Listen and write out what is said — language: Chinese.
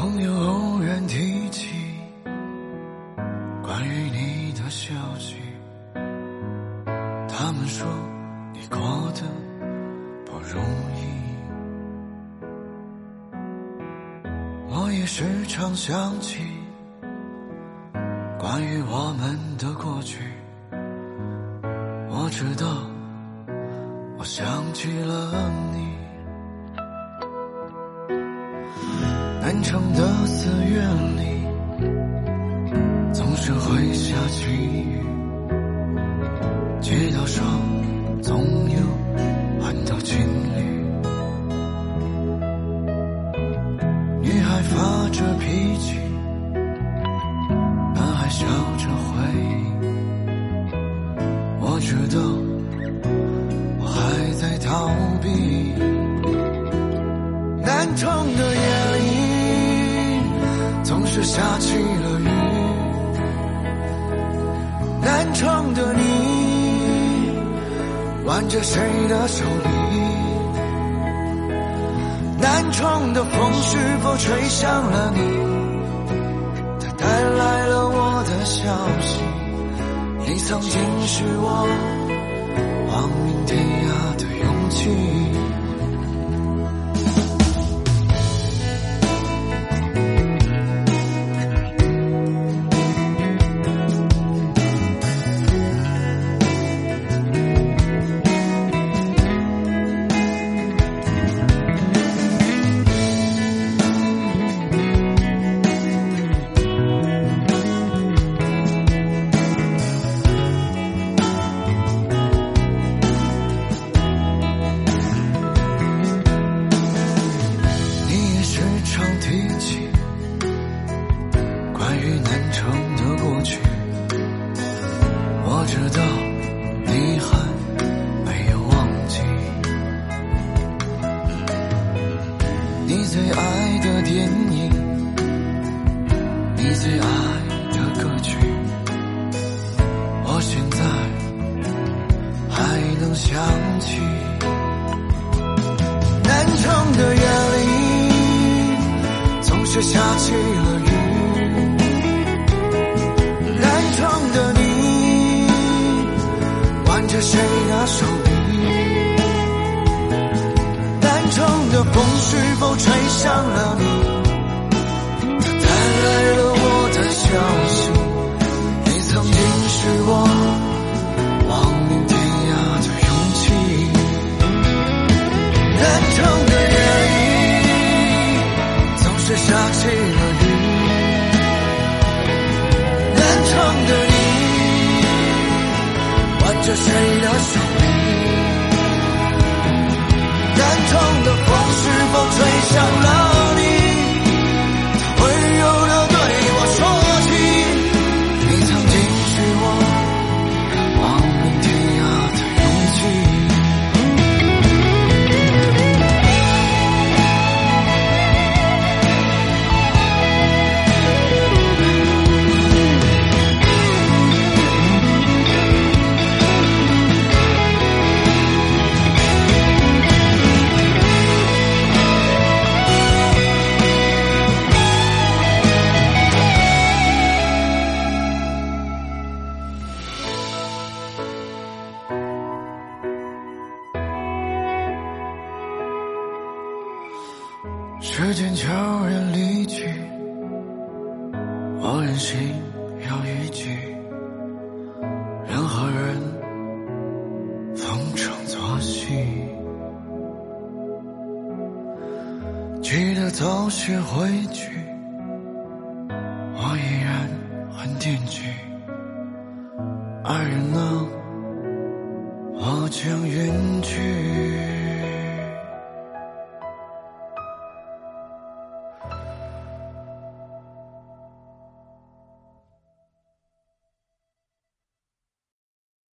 朋友偶然提起关于你的消息，他们说你过得不容易。我也时常想起关于我们的过去，我知道，我想起了你。南城的寺院里，总是会下起雨，街道上总有很多情侣。女孩发着脾气，男孩笑着回应。我知道，我还在逃避。南城的，是下起了雨。南城的你，挽着谁的手臂？南城的风是否吹向了你？它带来了我的消息。你曾经是我亡命天关于南城的过去，我知道你还没有忘记。你最爱的电影，你最爱的歌曲，我现在还能想起。南城的夜里，总是下起雨。了你。南城的你，挽着谁的手臂？时间悄然离去，我任性要逾矩，任何人逢场作戏。记得早些回去，我依然很惦记爱人呢。